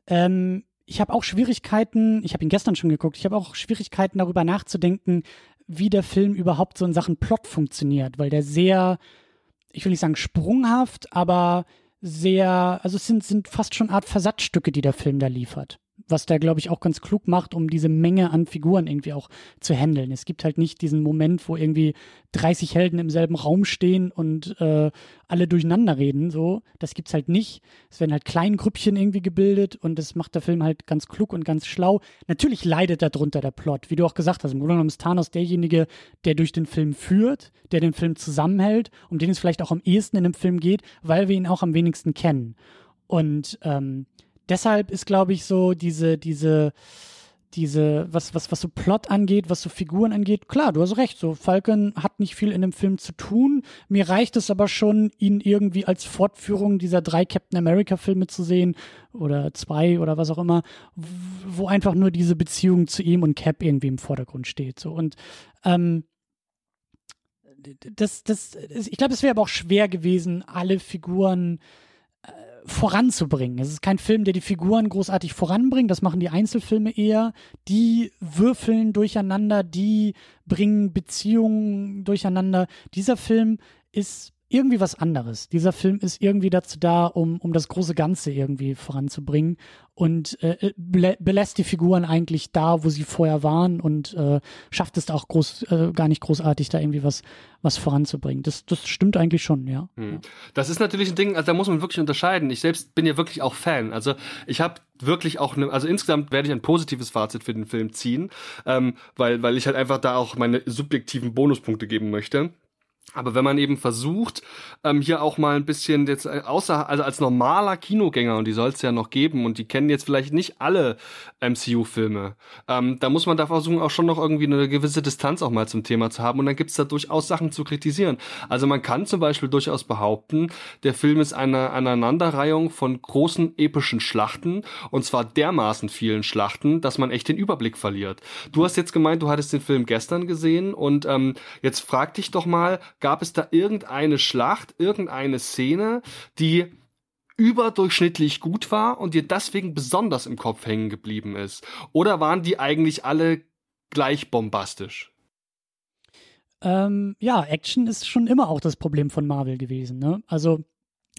Ähm, ich habe auch Schwierigkeiten, ich habe ihn gestern schon geguckt, ich habe auch Schwierigkeiten darüber nachzudenken, wie der Film überhaupt so in Sachen Plot funktioniert, weil der sehr, ich will nicht sagen sprunghaft, aber sehr, also es sind, sind fast schon Art Versatzstücke, die der Film da liefert was der, glaube ich, auch ganz klug macht, um diese Menge an Figuren irgendwie auch zu handeln. Es gibt halt nicht diesen Moment, wo irgendwie 30 Helden im selben Raum stehen und äh, alle durcheinander reden. So, das gibt's halt nicht. Es werden halt Kleingrüppchen irgendwie gebildet und das macht der Film halt ganz klug und ganz schlau. Natürlich leidet darunter der Plot, wie du auch gesagt hast. Im Grunde genommen ist Thanos derjenige, der durch den Film führt, der den Film zusammenhält, um den es vielleicht auch am ehesten in dem Film geht, weil wir ihn auch am wenigsten kennen. Und ähm, deshalb ist, glaube ich, so diese, diese, diese, was, was, was so Plot angeht, was so Figuren angeht, klar, du hast recht, so Falcon hat nicht viel in dem Film zu tun. Mir reicht es aber schon, ihn irgendwie als Fortführung dieser drei Captain America Filme zu sehen oder zwei oder was auch immer, wo einfach nur diese Beziehung zu ihm und Cap irgendwie im Vordergrund steht. So und ähm, das, das, ich glaube, es wäre aber auch schwer gewesen, alle Figuren voranzubringen. Es ist kein Film, der die Figuren großartig voranbringt. Das machen die Einzelfilme eher. Die würfeln durcheinander, die bringen Beziehungen durcheinander. Dieser Film ist irgendwie was anderes. Dieser Film ist irgendwie dazu da, um, um das große Ganze irgendwie voranzubringen und äh, belässt die Figuren eigentlich da, wo sie vorher waren und äh, schafft es auch groß, äh, gar nicht großartig, da irgendwie was, was voranzubringen. Das, das stimmt eigentlich schon, ja. Hm. Das ist natürlich ein Ding, also da muss man wirklich unterscheiden. Ich selbst bin ja wirklich auch Fan. Also ich habe wirklich auch eine, also insgesamt werde ich ein positives Fazit für den Film ziehen, ähm, weil, weil ich halt einfach da auch meine subjektiven Bonuspunkte geben möchte. Aber wenn man eben versucht, ähm, hier auch mal ein bisschen jetzt äh, außer, also als normaler Kinogänger, und die soll es ja noch geben, und die kennen jetzt vielleicht nicht alle MCU-Filme, ähm, da muss man da versuchen, auch schon noch irgendwie eine gewisse Distanz auch mal zum Thema zu haben. Und dann gibt es da durchaus Sachen zu kritisieren. Also man kann zum Beispiel durchaus behaupten, der Film ist eine Aneinanderreihung von großen epischen Schlachten, und zwar dermaßen vielen Schlachten, dass man echt den Überblick verliert. Du hast jetzt gemeint, du hattest den Film gestern gesehen, und ähm, jetzt frag dich doch mal, Gab es da irgendeine Schlacht, irgendeine Szene, die überdurchschnittlich gut war und dir deswegen besonders im Kopf hängen geblieben ist? Oder waren die eigentlich alle gleich bombastisch? Ähm, ja, Action ist schon immer auch das Problem von Marvel gewesen. Ne? Also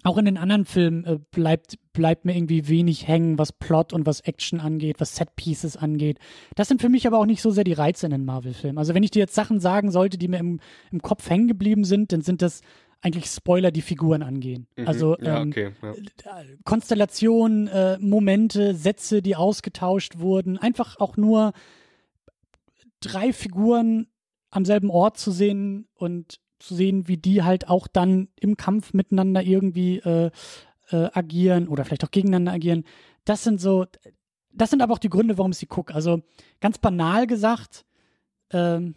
auch in den anderen Filmen äh, bleibt, bleibt mir irgendwie wenig hängen, was Plot und was Action angeht, was Set-Pieces angeht. Das sind für mich aber auch nicht so sehr die Reize in den Marvel-Filmen. Also wenn ich dir jetzt Sachen sagen sollte, die mir im, im Kopf hängen geblieben sind, dann sind das eigentlich Spoiler, die Figuren angehen. Mhm. Also ja, ähm, okay, ja. Konstellationen, äh, Momente, Sätze, die ausgetauscht wurden. Einfach auch nur drei Figuren am selben Ort zu sehen und zu sehen, wie die halt auch dann im Kampf miteinander irgendwie äh, äh, agieren oder vielleicht auch gegeneinander agieren. Das sind so, das sind aber auch die Gründe, warum ich sie gucke. Also ganz banal gesagt, ähm,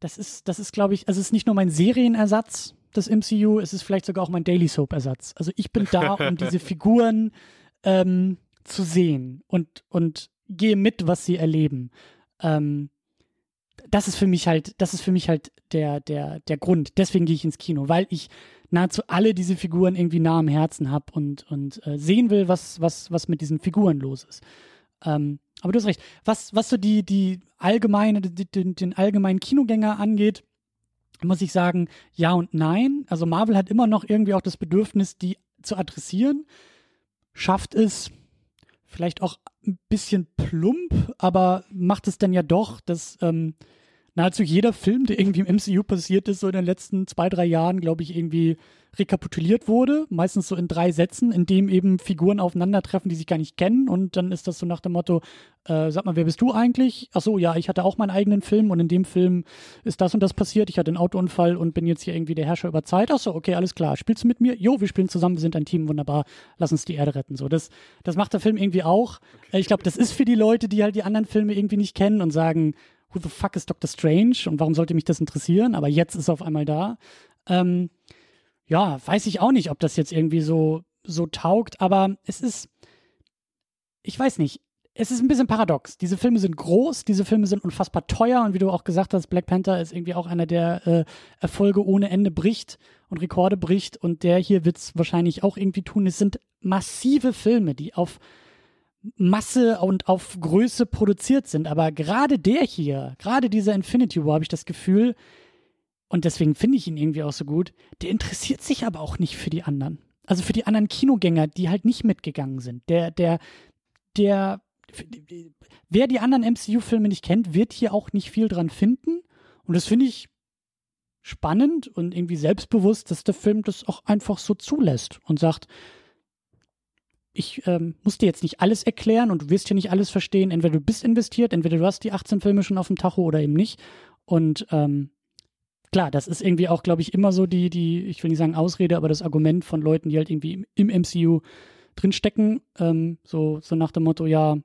das ist, das ist, glaube ich, also es ist nicht nur mein Serienersatz des MCU, es ist vielleicht sogar auch mein Daily Soap-Ersatz. Also ich bin da, um diese Figuren ähm, zu sehen und, und gehe mit, was sie erleben. Ähm, das ist für mich halt, das ist für mich halt der, der, der Grund. Deswegen gehe ich ins Kino, weil ich nahezu alle diese Figuren irgendwie nah am Herzen habe und, und äh, sehen will, was, was, was mit diesen Figuren los ist. Ähm, aber du hast recht. Was, was so die, die allgemeine, die, den, den allgemeinen Kinogänger angeht, muss ich sagen, ja und nein. Also Marvel hat immer noch irgendwie auch das Bedürfnis, die zu adressieren. Schafft es vielleicht auch ein bisschen plump, aber macht es dann ja doch, dass ähm, nahezu jeder Film, der irgendwie im MCU passiert ist, so in den letzten zwei, drei Jahren, glaube ich, irgendwie rekapituliert wurde. Meistens so in drei Sätzen, in dem eben Figuren aufeinandertreffen, die sich gar nicht kennen. Und dann ist das so nach dem Motto, äh, sag mal, wer bist du eigentlich? Ach so, ja, ich hatte auch meinen eigenen Film und in dem Film ist das und das passiert. Ich hatte einen Autounfall und bin jetzt hier irgendwie der Herrscher über Zeit. Ach so, okay, alles klar. Spielst du mit mir? Jo, wir spielen zusammen, wir sind ein Team, wunderbar. Lass uns die Erde retten. So, das, das macht der Film irgendwie auch. Okay. Ich glaube, das ist für die Leute, die halt die anderen Filme irgendwie nicht kennen und sagen, who the fuck is Doctor Strange und warum sollte mich das interessieren? Aber jetzt ist er auf einmal da. Ähm, ja, weiß ich auch nicht, ob das jetzt irgendwie so, so taugt, aber es ist, ich weiß nicht, es ist ein bisschen paradox. Diese Filme sind groß, diese Filme sind unfassbar teuer und wie du auch gesagt hast, Black Panther ist irgendwie auch einer, der äh, Erfolge ohne Ende bricht und Rekorde bricht und der hier wird es wahrscheinlich auch irgendwie tun. Es sind massive Filme, die auf Masse und auf Größe produziert sind. Aber gerade der hier, gerade dieser Infinity War, habe ich das Gefühl, und deswegen finde ich ihn irgendwie auch so gut, der interessiert sich aber auch nicht für die anderen. Also für die anderen Kinogänger, die halt nicht mitgegangen sind. Der, der, der, wer die anderen MCU-Filme nicht kennt, wird hier auch nicht viel dran finden. Und das finde ich spannend und irgendwie selbstbewusst, dass der Film das auch einfach so zulässt und sagt, ich ähm, muss dir jetzt nicht alles erklären und du wirst hier nicht alles verstehen. Entweder du bist investiert, entweder du hast die 18 Filme schon auf dem Tacho oder eben nicht. Und ähm, klar, das ist irgendwie auch, glaube ich, immer so die, die, ich will nicht sagen Ausrede, aber das Argument von Leuten, die halt irgendwie im, im MCU drinstecken. Ähm, so, so nach dem Motto, ja,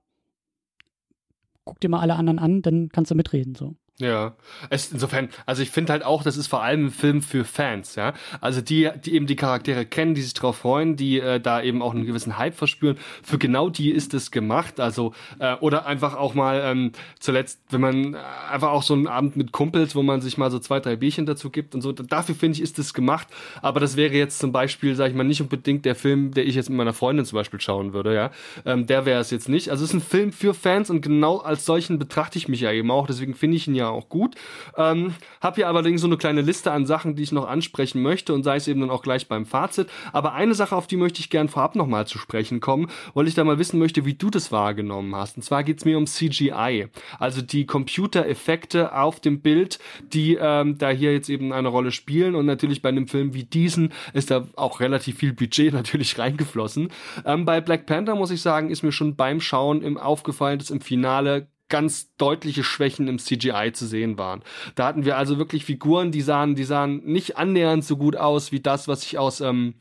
guck dir mal alle anderen an, dann kannst du mitreden. So. Ja, es, insofern, also ich finde halt auch, das ist vor allem ein Film für Fans, ja. Also die, die eben die Charaktere kennen, die sich drauf freuen, die äh, da eben auch einen gewissen Hype verspüren. Für genau die ist es gemacht. Also, äh, oder einfach auch mal ähm, zuletzt, wenn man äh, einfach auch so einen Abend mit Kumpels, wo man sich mal so zwei, drei Bierchen dazu gibt und so, dafür finde ich, ist es gemacht. Aber das wäre jetzt zum Beispiel, sag ich mal, nicht unbedingt der Film, der ich jetzt mit meiner Freundin zum Beispiel schauen würde, ja. Ähm, der wäre es jetzt nicht. Also es ist ein Film für Fans und genau als solchen betrachte ich mich ja eben auch. Deswegen finde ich ihn ja ja auch gut. Ähm, habe hier allerdings so eine kleine Liste an Sachen, die ich noch ansprechen möchte und sei es eben dann auch gleich beim Fazit. Aber eine Sache, auf die möchte ich gern vorab nochmal zu sprechen kommen, weil ich da mal wissen möchte, wie du das wahrgenommen hast. Und zwar geht es mir um CGI, also die Computereffekte auf dem Bild, die ähm, da hier jetzt eben eine Rolle spielen. Und natürlich bei einem Film wie diesen ist da auch relativ viel Budget natürlich reingeflossen. Ähm, bei Black Panther muss ich sagen, ist mir schon beim Schauen im aufgefallen, dass im Finale ganz deutliche Schwächen im CGI zu sehen waren. Da hatten wir also wirklich Figuren, die sahen, die sahen nicht annähernd so gut aus wie das, was ich aus ähm,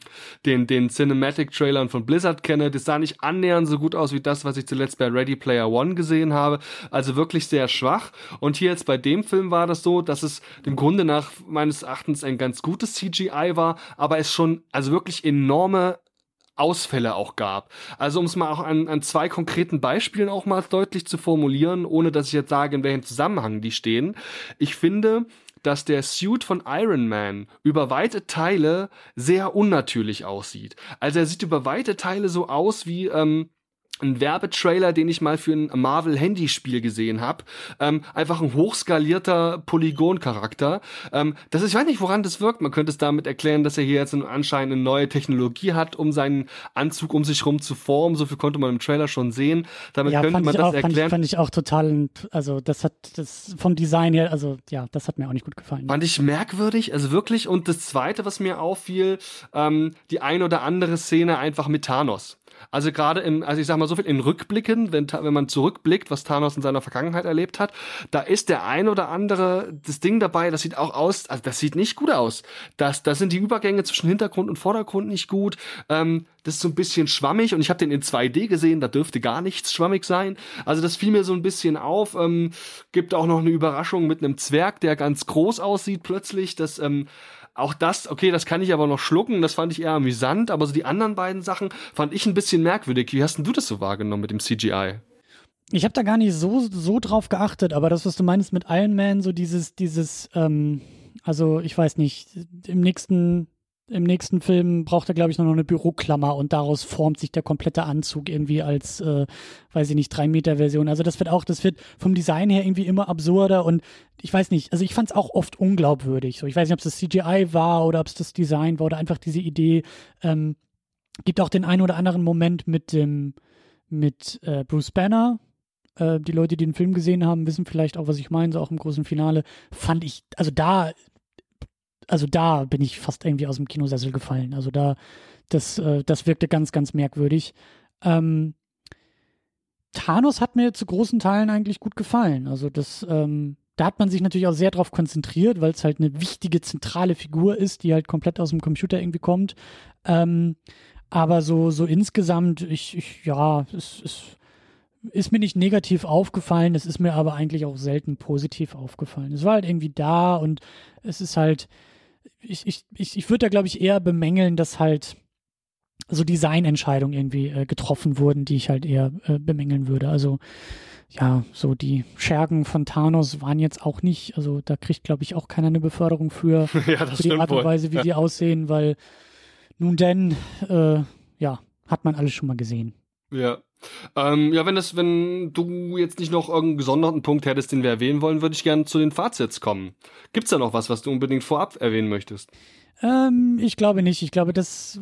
den den Cinematic-Trailern von Blizzard kenne. Das sah nicht annähernd so gut aus wie das, was ich zuletzt bei Ready Player One gesehen habe. Also wirklich sehr schwach. Und hier jetzt bei dem Film war das so, dass es dem Grunde nach meines Erachtens ein ganz gutes CGI war, aber es schon also wirklich enorme Ausfälle auch gab. Also um es mal auch an, an zwei konkreten Beispielen auch mal deutlich zu formulieren, ohne dass ich jetzt sage, in welchem Zusammenhang die stehen. Ich finde, dass der Suit von Iron Man über weite Teile sehr unnatürlich aussieht. Also er sieht über weite Teile so aus wie ähm, ein Werbetrailer, den ich mal für ein Marvel-Handyspiel gesehen habe. Ähm, einfach ein hochskalierter Polygon-Charakter. Ähm, das ist, ich weiß nicht, woran das wirkt. Man könnte es damit erklären, dass er hier jetzt anscheinend eine neue Technologie hat, um seinen Anzug um sich rum zu formen. So viel konnte man im Trailer schon sehen. Damit ja, könnte man das auch, erklären. Fand ich, fand ich auch total, also das hat das vom Design her, also ja, das hat mir auch nicht gut gefallen. Fand ich merkwürdig, also wirklich. Und das Zweite, was mir auffiel, ähm, die ein oder andere Szene einfach mit Thanos. Also gerade im, also ich sag mal so viel in Rückblicken, wenn, wenn man zurückblickt, was Thanos in seiner Vergangenheit erlebt hat, da ist der ein oder andere das Ding dabei, das sieht auch aus, also das sieht nicht gut aus. Das, das sind die Übergänge zwischen Hintergrund und Vordergrund nicht gut. Ähm, das ist so ein bisschen schwammig und ich habe den in 2D gesehen, da dürfte gar nichts schwammig sein. Also das fiel mir so ein bisschen auf. Ähm, gibt auch noch eine Überraschung mit einem Zwerg, der ganz groß aussieht plötzlich. Das ähm, auch das, okay, das kann ich aber noch schlucken, das fand ich eher amüsant, aber so die anderen beiden Sachen fand ich ein bisschen merkwürdig. Wie hast denn du das so wahrgenommen mit dem CGI? Ich habe da gar nicht so, so drauf geachtet, aber das, was du meinst mit Iron Man, so dieses, dieses, ähm, also ich weiß nicht, im nächsten im nächsten Film braucht er, glaube ich, noch eine Büroklammer und daraus formt sich der komplette Anzug irgendwie als, äh, weiß ich nicht, 3-Meter-Version. Also das wird auch, das wird vom Design her irgendwie immer absurder und ich weiß nicht, also ich fand es auch oft unglaubwürdig. So, ich weiß nicht, ob es das CGI war oder ob es das Design war oder einfach diese Idee. Ähm, gibt auch den einen oder anderen Moment mit dem, mit äh, Bruce Banner, äh, die Leute, die den Film gesehen haben, wissen vielleicht auch, was ich meine, so auch im großen Finale, fand ich, also da also da bin ich fast irgendwie aus dem Kinosessel gefallen. Also da, das, äh, das wirkte ganz, ganz merkwürdig. Ähm, Thanos hat mir zu großen Teilen eigentlich gut gefallen. Also das, ähm, da hat man sich natürlich auch sehr drauf konzentriert, weil es halt eine wichtige zentrale Figur ist, die halt komplett aus dem Computer irgendwie kommt. Ähm, aber so, so insgesamt, ich, ich ja, es, es ist mir nicht negativ aufgefallen, es ist mir aber eigentlich auch selten positiv aufgefallen. Es war halt irgendwie da und es ist halt, ich, ich, ich, ich würde da, glaube ich, eher bemängeln, dass halt so Designentscheidungen irgendwie äh, getroffen wurden, die ich halt eher äh, bemängeln würde. Also ja, so die Schergen von Thanos waren jetzt auch nicht, also da kriegt, glaube ich, auch keiner eine Beförderung für, ja, für die Art und Weise, wie ja. die aussehen, weil nun denn, äh, ja, hat man alles schon mal gesehen. Ja, ähm, ja, wenn das, wenn du jetzt nicht noch irgendeinen gesonderten Punkt hättest, den wir erwähnen wollen, würde ich gerne zu den Fazits kommen. Gibt's da noch was, was du unbedingt vorab erwähnen möchtest? Ähm, ich glaube nicht. Ich glaube, das,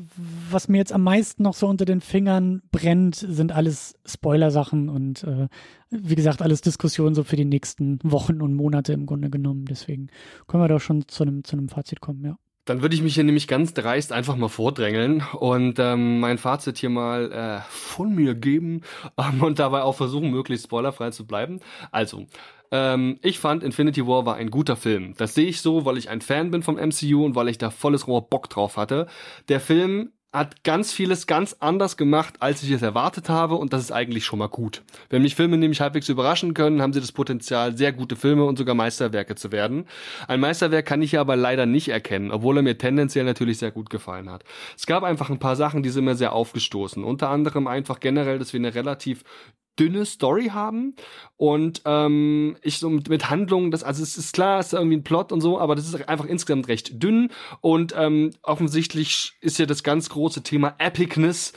was mir jetzt am meisten noch so unter den Fingern brennt, sind alles Spoiler-Sachen und äh, wie gesagt, alles Diskussionen so für die nächsten Wochen und Monate im Grunde genommen. Deswegen können wir doch schon zu einem, zu einem Fazit kommen, ja. Dann würde ich mich hier nämlich ganz dreist einfach mal vordrängeln und ähm, mein Fazit hier mal äh, von mir geben ähm, und dabei auch versuchen, möglichst spoilerfrei zu bleiben. Also, ähm, ich fand Infinity War war ein guter Film. Das sehe ich so, weil ich ein Fan bin vom MCU und weil ich da volles Rohr Bock drauf hatte. Der Film hat ganz vieles ganz anders gemacht, als ich es erwartet habe und das ist eigentlich schon mal gut. Wenn mich Filme nämlich halbwegs überraschen können, haben sie das Potenzial, sehr gute Filme und sogar Meisterwerke zu werden. Ein Meisterwerk kann ich hier aber leider nicht erkennen, obwohl er mir tendenziell natürlich sehr gut gefallen hat. Es gab einfach ein paar Sachen, die sind mir sehr aufgestoßen. Unter anderem einfach generell, dass wir eine relativ dünne Story haben. Und ähm, ich so mit, mit Handlungen, das also es ist klar, es ist irgendwie ein Plot und so, aber das ist einfach insgesamt recht dünn. Und ähm, offensichtlich ist ja das ganz große Thema Epicness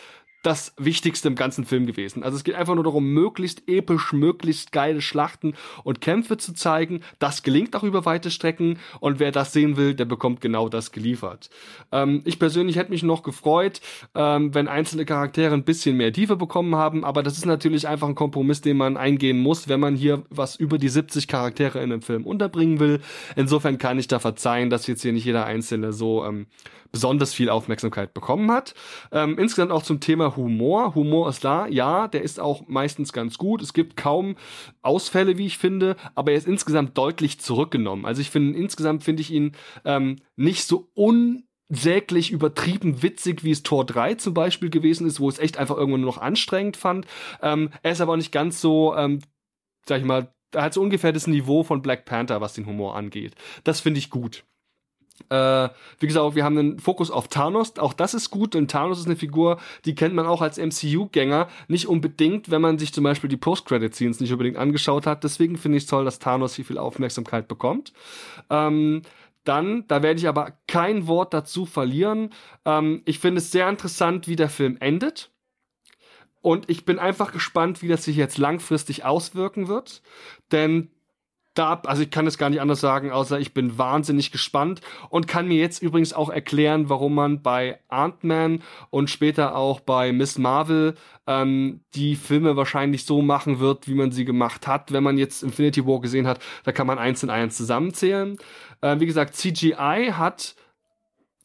das Wichtigste im ganzen Film gewesen. Also es geht einfach nur darum, möglichst episch, möglichst geile Schlachten und Kämpfe zu zeigen. Das gelingt auch über weite Strecken und wer das sehen will, der bekommt genau das geliefert. Ähm, ich persönlich hätte mich noch gefreut, ähm, wenn einzelne Charaktere ein bisschen mehr Tiefe bekommen haben, aber das ist natürlich einfach ein Kompromiss, den man eingehen muss, wenn man hier was über die 70 Charaktere in einem Film unterbringen will. Insofern kann ich da verzeihen, dass jetzt hier nicht jeder Einzelne so ähm, besonders viel Aufmerksamkeit bekommen hat. Ähm, insgesamt auch zum Thema Humor. Humor ist da, ja, der ist auch meistens ganz gut. Es gibt kaum Ausfälle, wie ich finde, aber er ist insgesamt deutlich zurückgenommen. Also ich finde, insgesamt finde ich ihn ähm, nicht so unsäglich übertrieben witzig, wie es Tor 3 zum Beispiel gewesen ist, wo es echt einfach irgendwann nur noch anstrengend fand. Ähm, er ist aber auch nicht ganz so, ähm, sag ich mal, er hat so ungefähr das Niveau von Black Panther, was den Humor angeht. Das finde ich gut. Äh, wie gesagt, wir haben einen Fokus auf Thanos. Auch das ist gut, denn Thanos ist eine Figur, die kennt man auch als MCU-Gänger nicht unbedingt, wenn man sich zum Beispiel die Post-Credit-Scenes nicht unbedingt angeschaut hat. Deswegen finde ich es toll, dass Thanos hier viel Aufmerksamkeit bekommt. Ähm, dann, da werde ich aber kein Wort dazu verlieren. Ähm, ich finde es sehr interessant, wie der Film endet. Und ich bin einfach gespannt, wie das sich jetzt langfristig auswirken wird. Denn da, also ich kann es gar nicht anders sagen, außer ich bin wahnsinnig gespannt und kann mir jetzt übrigens auch erklären, warum man bei Ant-Man und später auch bei Miss Marvel ähm, die Filme wahrscheinlich so machen wird, wie man sie gemacht hat. Wenn man jetzt Infinity War gesehen hat, da kann man eins in eins zusammenzählen. Äh, wie gesagt, CGI hat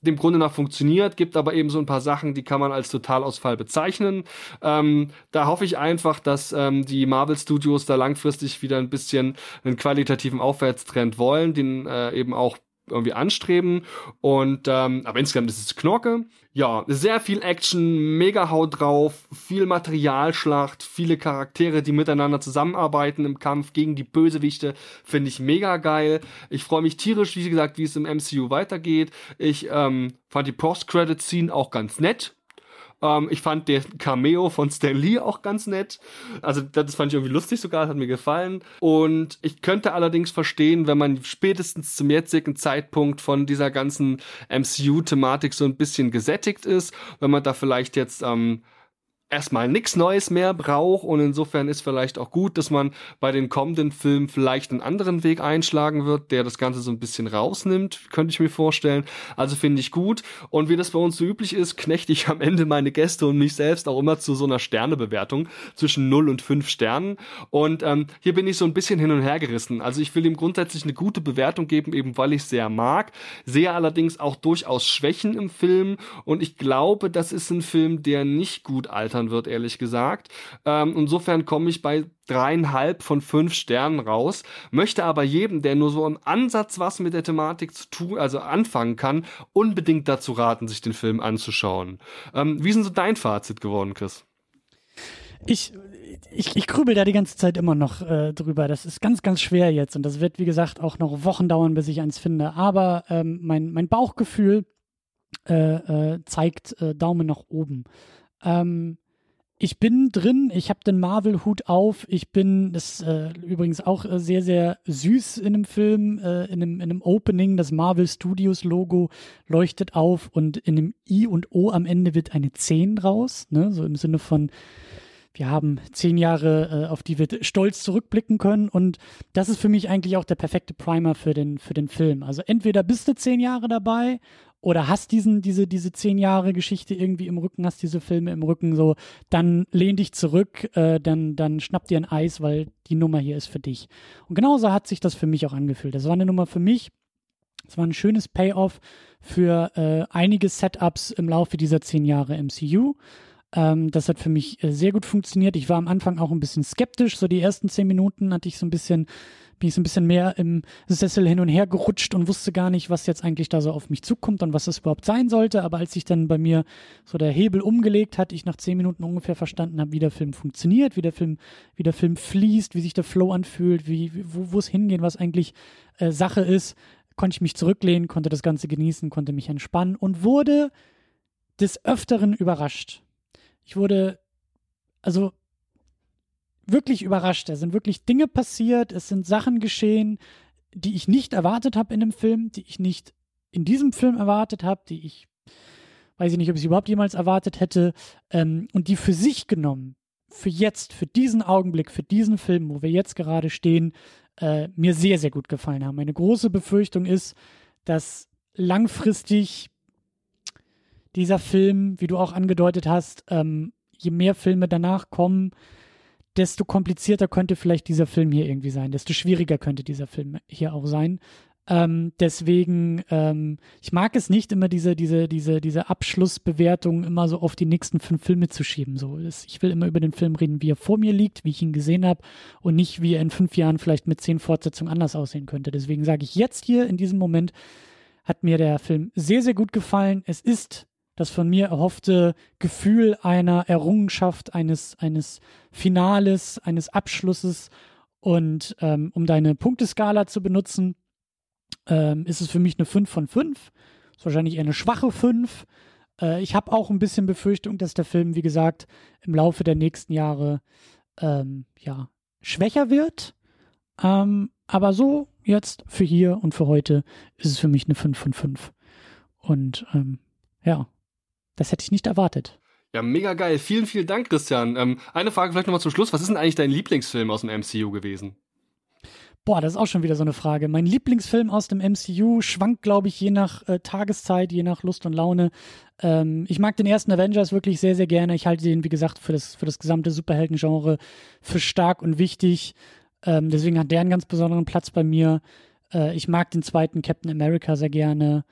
dem Grunde nach funktioniert, gibt aber eben so ein paar Sachen, die kann man als Totalausfall bezeichnen. Ähm, da hoffe ich einfach, dass ähm, die Marvel Studios da langfristig wieder ein bisschen einen qualitativen Aufwärtstrend wollen, den äh, eben auch irgendwie anstreben. Und ähm, aber insgesamt ist es Knorke. Ja, sehr viel Action, mega Haut drauf, viel Materialschlacht, viele Charaktere, die miteinander zusammenarbeiten im Kampf gegen die Bösewichte, finde ich mega geil. Ich freue mich tierisch, wie gesagt, wie es im MCU weitergeht. Ich ähm, fand die Post-Credit-Scene auch ganz nett ähm, ich fand der Cameo von Stan Lee auch ganz nett. Also das fand ich irgendwie lustig sogar, hat mir gefallen. Und ich könnte allerdings verstehen, wenn man spätestens zum jetzigen Zeitpunkt von dieser ganzen MCU-Thematik so ein bisschen gesättigt ist, wenn man da vielleicht jetzt ähm, erstmal nichts Neues mehr braucht und insofern ist vielleicht auch gut, dass man bei den kommenden Filmen vielleicht einen anderen Weg einschlagen wird, der das Ganze so ein bisschen rausnimmt, könnte ich mir vorstellen. Also finde ich gut und wie das bei uns so üblich ist, knechte ich am Ende meine Gäste und mich selbst auch immer zu so einer Sternebewertung zwischen 0 und 5 Sternen und ähm, hier bin ich so ein bisschen hin und her gerissen. Also ich will ihm grundsätzlich eine gute Bewertung geben, eben weil ich sehr mag, sehe allerdings auch durchaus Schwächen im Film und ich glaube, das ist ein Film, der nicht gut altert scheitern wird, ehrlich gesagt. Ähm, insofern komme ich bei dreieinhalb von fünf Sternen raus, möchte aber jedem, der nur so im Ansatz was mit der Thematik zu tun, also anfangen kann, unbedingt dazu raten, sich den Film anzuschauen. Ähm, wie ist denn so dein Fazit geworden, Chris? Ich, ich, ich grübel da die ganze Zeit immer noch äh, drüber. Das ist ganz, ganz schwer jetzt und das wird, wie gesagt, auch noch Wochen dauern, bis ich eins finde. Aber ähm, mein, mein Bauchgefühl äh, äh, zeigt äh, Daumen nach oben. Ähm, ich bin drin, ich habe den Marvel-Hut auf, ich bin, das äh, übrigens auch äh, sehr, sehr süß in dem Film, äh, in, einem, in einem Opening, das Marvel Studios Logo leuchtet auf und in dem I und O am Ende wird eine 10 raus, ne? so im Sinne von, wir haben zehn Jahre, äh, auf die wir stolz zurückblicken können und das ist für mich eigentlich auch der perfekte Primer für den, für den Film. Also entweder bist du zehn Jahre dabei oder hast diesen, diese, diese zehn Jahre Geschichte irgendwie im Rücken, hast diese Filme im Rücken, so, dann lehn dich zurück, äh, dann, dann schnapp dir ein Eis, weil die Nummer hier ist für dich. Und genauso hat sich das für mich auch angefühlt. Das war eine Nummer für mich. Es war ein schönes Payoff für äh, einige Setups im Laufe dieser zehn Jahre MCU. Ähm, das hat für mich äh, sehr gut funktioniert. Ich war am Anfang auch ein bisschen skeptisch. So die ersten zehn Minuten hatte ich so ein bisschen, bin ich so ein bisschen mehr im Sessel hin und her gerutscht und wusste gar nicht, was jetzt eigentlich da so auf mich zukommt und was das überhaupt sein sollte. Aber als sich dann bei mir so der Hebel umgelegt hat, ich nach zehn Minuten ungefähr verstanden habe, wie der Film funktioniert, wie der Film, wie der Film fließt, wie sich der Flow anfühlt, wie, wo es hingeht, was eigentlich äh, Sache ist, konnte ich mich zurücklehnen, konnte das Ganze genießen, konnte mich entspannen und wurde des Öfteren überrascht. Ich wurde, also wirklich überrascht. Da sind wirklich Dinge passiert, es sind Sachen geschehen, die ich nicht erwartet habe in dem Film, die ich nicht in diesem Film erwartet habe, die ich, weiß ich nicht, ob ich überhaupt jemals erwartet hätte, ähm, und die für sich genommen, für jetzt, für diesen Augenblick, für diesen Film, wo wir jetzt gerade stehen, äh, mir sehr, sehr gut gefallen haben. Meine große Befürchtung ist, dass langfristig dieser Film, wie du auch angedeutet hast, ähm, je mehr Filme danach kommen, desto komplizierter könnte vielleicht dieser Film hier irgendwie sein, desto schwieriger könnte dieser Film hier auch sein. Ähm, deswegen, ähm, ich mag es nicht, immer diese, diese, diese, diese Abschlussbewertung immer so auf die nächsten fünf Filme zu schieben. So, ich will immer über den Film reden, wie er vor mir liegt, wie ich ihn gesehen habe und nicht, wie er in fünf Jahren vielleicht mit zehn Fortsetzungen anders aussehen könnte. Deswegen sage ich jetzt hier in diesem Moment, hat mir der Film sehr, sehr gut gefallen. Es ist das von mir erhoffte Gefühl einer Errungenschaft, eines, eines Finales, eines Abschlusses. Und ähm, um deine Punkteskala zu benutzen, ähm, ist es für mich eine 5 von 5. Ist wahrscheinlich eher eine schwache 5. Äh, ich habe auch ein bisschen Befürchtung, dass der Film, wie gesagt, im Laufe der nächsten Jahre ähm, ja, schwächer wird. Ähm, aber so jetzt für hier und für heute ist es für mich eine 5 von 5. Und ähm, ja, das hätte ich nicht erwartet. Ja, mega geil. Vielen, vielen Dank, Christian. Ähm, eine Frage vielleicht nochmal zum Schluss. Was ist denn eigentlich dein Lieblingsfilm aus dem MCU gewesen? Boah, das ist auch schon wieder so eine Frage. Mein Lieblingsfilm aus dem MCU schwankt, glaube ich, je nach äh, Tageszeit, je nach Lust und Laune. Ähm, ich mag den ersten Avengers wirklich sehr, sehr gerne. Ich halte den, wie gesagt, für das, für das gesamte Superhelden-Genre für stark und wichtig. Ähm, deswegen hat der einen ganz besonderen Platz bei mir. Äh, ich mag den zweiten Captain America sehr gerne.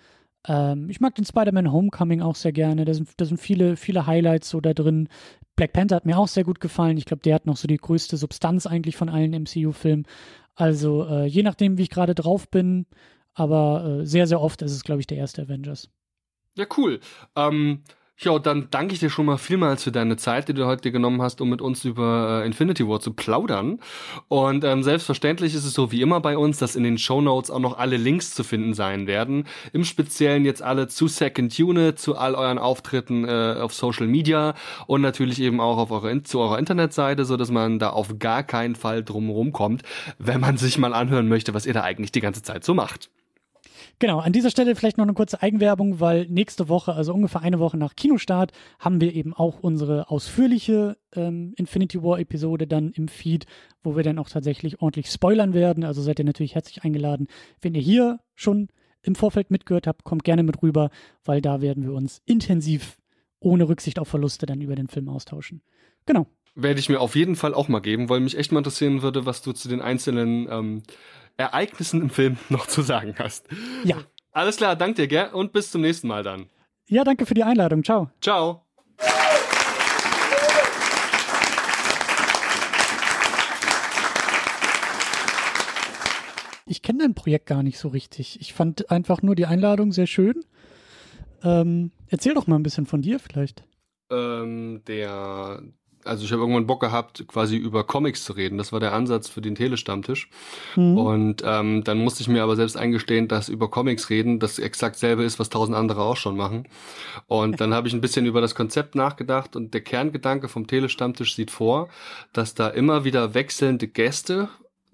Ähm, ich mag den Spider-Man Homecoming auch sehr gerne. Da sind, da sind viele, viele Highlights so da drin. Black Panther hat mir auch sehr gut gefallen. Ich glaube, der hat noch so die größte Substanz eigentlich von allen MCU-Filmen. Also äh, je nachdem, wie ich gerade drauf bin, aber äh, sehr, sehr oft ist es, glaube ich, der erste Avengers. Ja, cool. Ähm, ja, dann danke ich dir schon mal vielmals für deine Zeit, die du heute genommen hast, um mit uns über äh, Infinity War zu plaudern. Und ähm, selbstverständlich ist es so wie immer bei uns, dass in den Show Notes auch noch alle Links zu finden sein werden. Im Speziellen jetzt alle zu Second Unit, zu all euren Auftritten äh, auf Social Media und natürlich eben auch auf eure, zu eurer Internetseite, so dass man da auf gar keinen Fall drumherum kommt, wenn man sich mal anhören möchte, was ihr da eigentlich die ganze Zeit so macht. Genau, an dieser Stelle vielleicht noch eine kurze Eigenwerbung, weil nächste Woche, also ungefähr eine Woche nach Kinostart, haben wir eben auch unsere ausführliche ähm, Infinity War Episode dann im Feed, wo wir dann auch tatsächlich ordentlich spoilern werden. Also seid ihr natürlich herzlich eingeladen. Wenn ihr hier schon im Vorfeld mitgehört habt, kommt gerne mit rüber, weil da werden wir uns intensiv ohne Rücksicht auf Verluste dann über den Film austauschen. Genau. Werde ich mir auf jeden Fall auch mal geben, weil mich echt mal interessieren würde, was du zu den einzelnen ähm, Ereignissen im Film noch zu sagen hast. Ja. Alles klar, danke dir, gell? Und bis zum nächsten Mal dann. Ja, danke für die Einladung. Ciao. Ciao. Ich kenne dein Projekt gar nicht so richtig. Ich fand einfach nur die Einladung sehr schön. Ähm, erzähl doch mal ein bisschen von dir vielleicht. Ähm, der also ich habe irgendwann Bock gehabt, quasi über Comics zu reden. Das war der Ansatz für den Telestammtisch. Mhm. Und ähm, dann musste ich mir aber selbst eingestehen, dass über Comics reden das exakt selbe ist, was tausend andere auch schon machen. Und dann habe ich ein bisschen über das Konzept nachgedacht und der Kerngedanke vom Telestammtisch sieht vor, dass da immer wieder wechselnde Gäste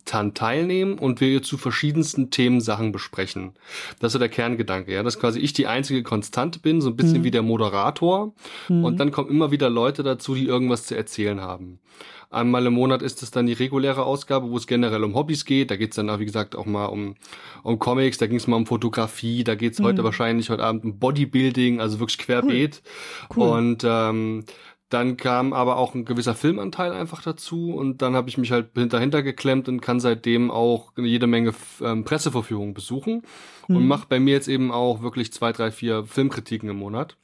dann teilnehmen und wir zu verschiedensten Themen Sachen besprechen. Das ist so der Kerngedanke, ja, dass quasi ich die einzige Konstante bin, so ein bisschen mhm. wie der Moderator mhm. und dann kommen immer wieder Leute dazu, die irgendwas zu erzählen haben. Einmal im Monat ist es dann die reguläre Ausgabe, wo es generell um Hobbys geht. Da geht es dann, wie gesagt, auch mal um, um Comics, da ging es mal um Fotografie, da geht es mhm. heute wahrscheinlich heute Abend um Bodybuilding, also wirklich querbeet. Cool. Cool. Und ähm, dann kam aber auch ein gewisser Filmanteil einfach dazu und dann habe ich mich halt dahinter geklemmt und kann seitdem auch jede Menge ähm, Presseverführungen besuchen mhm. und mache bei mir jetzt eben auch wirklich zwei, drei, vier Filmkritiken im Monat.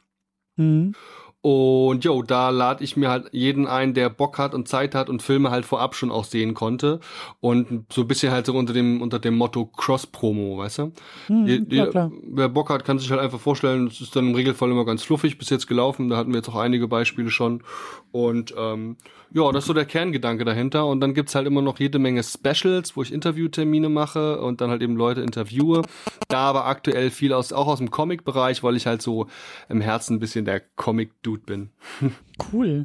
Mhm. Und jo, da lade ich mir halt jeden ein, der Bock hat und Zeit hat und Filme halt vorab schon auch sehen konnte. Und so ein bisschen halt so unter dem, unter dem Motto Cross-Promo, weißt du? Hm, Je- je- klar. Wer Bock hat, kann sich halt einfach vorstellen, es ist dann im Regelfall immer ganz fluffig bis jetzt gelaufen. Da hatten wir jetzt auch einige Beispiele schon. Und ähm, ja, das ist so der Kerngedanke dahinter. Und dann gibt's halt immer noch jede Menge Specials, wo ich Interviewtermine mache und dann halt eben Leute interviewe. Da aber aktuell viel aus, auch aus dem Comic-Bereich, weil ich halt so im Herzen ein bisschen der Comic-Dude bin. Cool.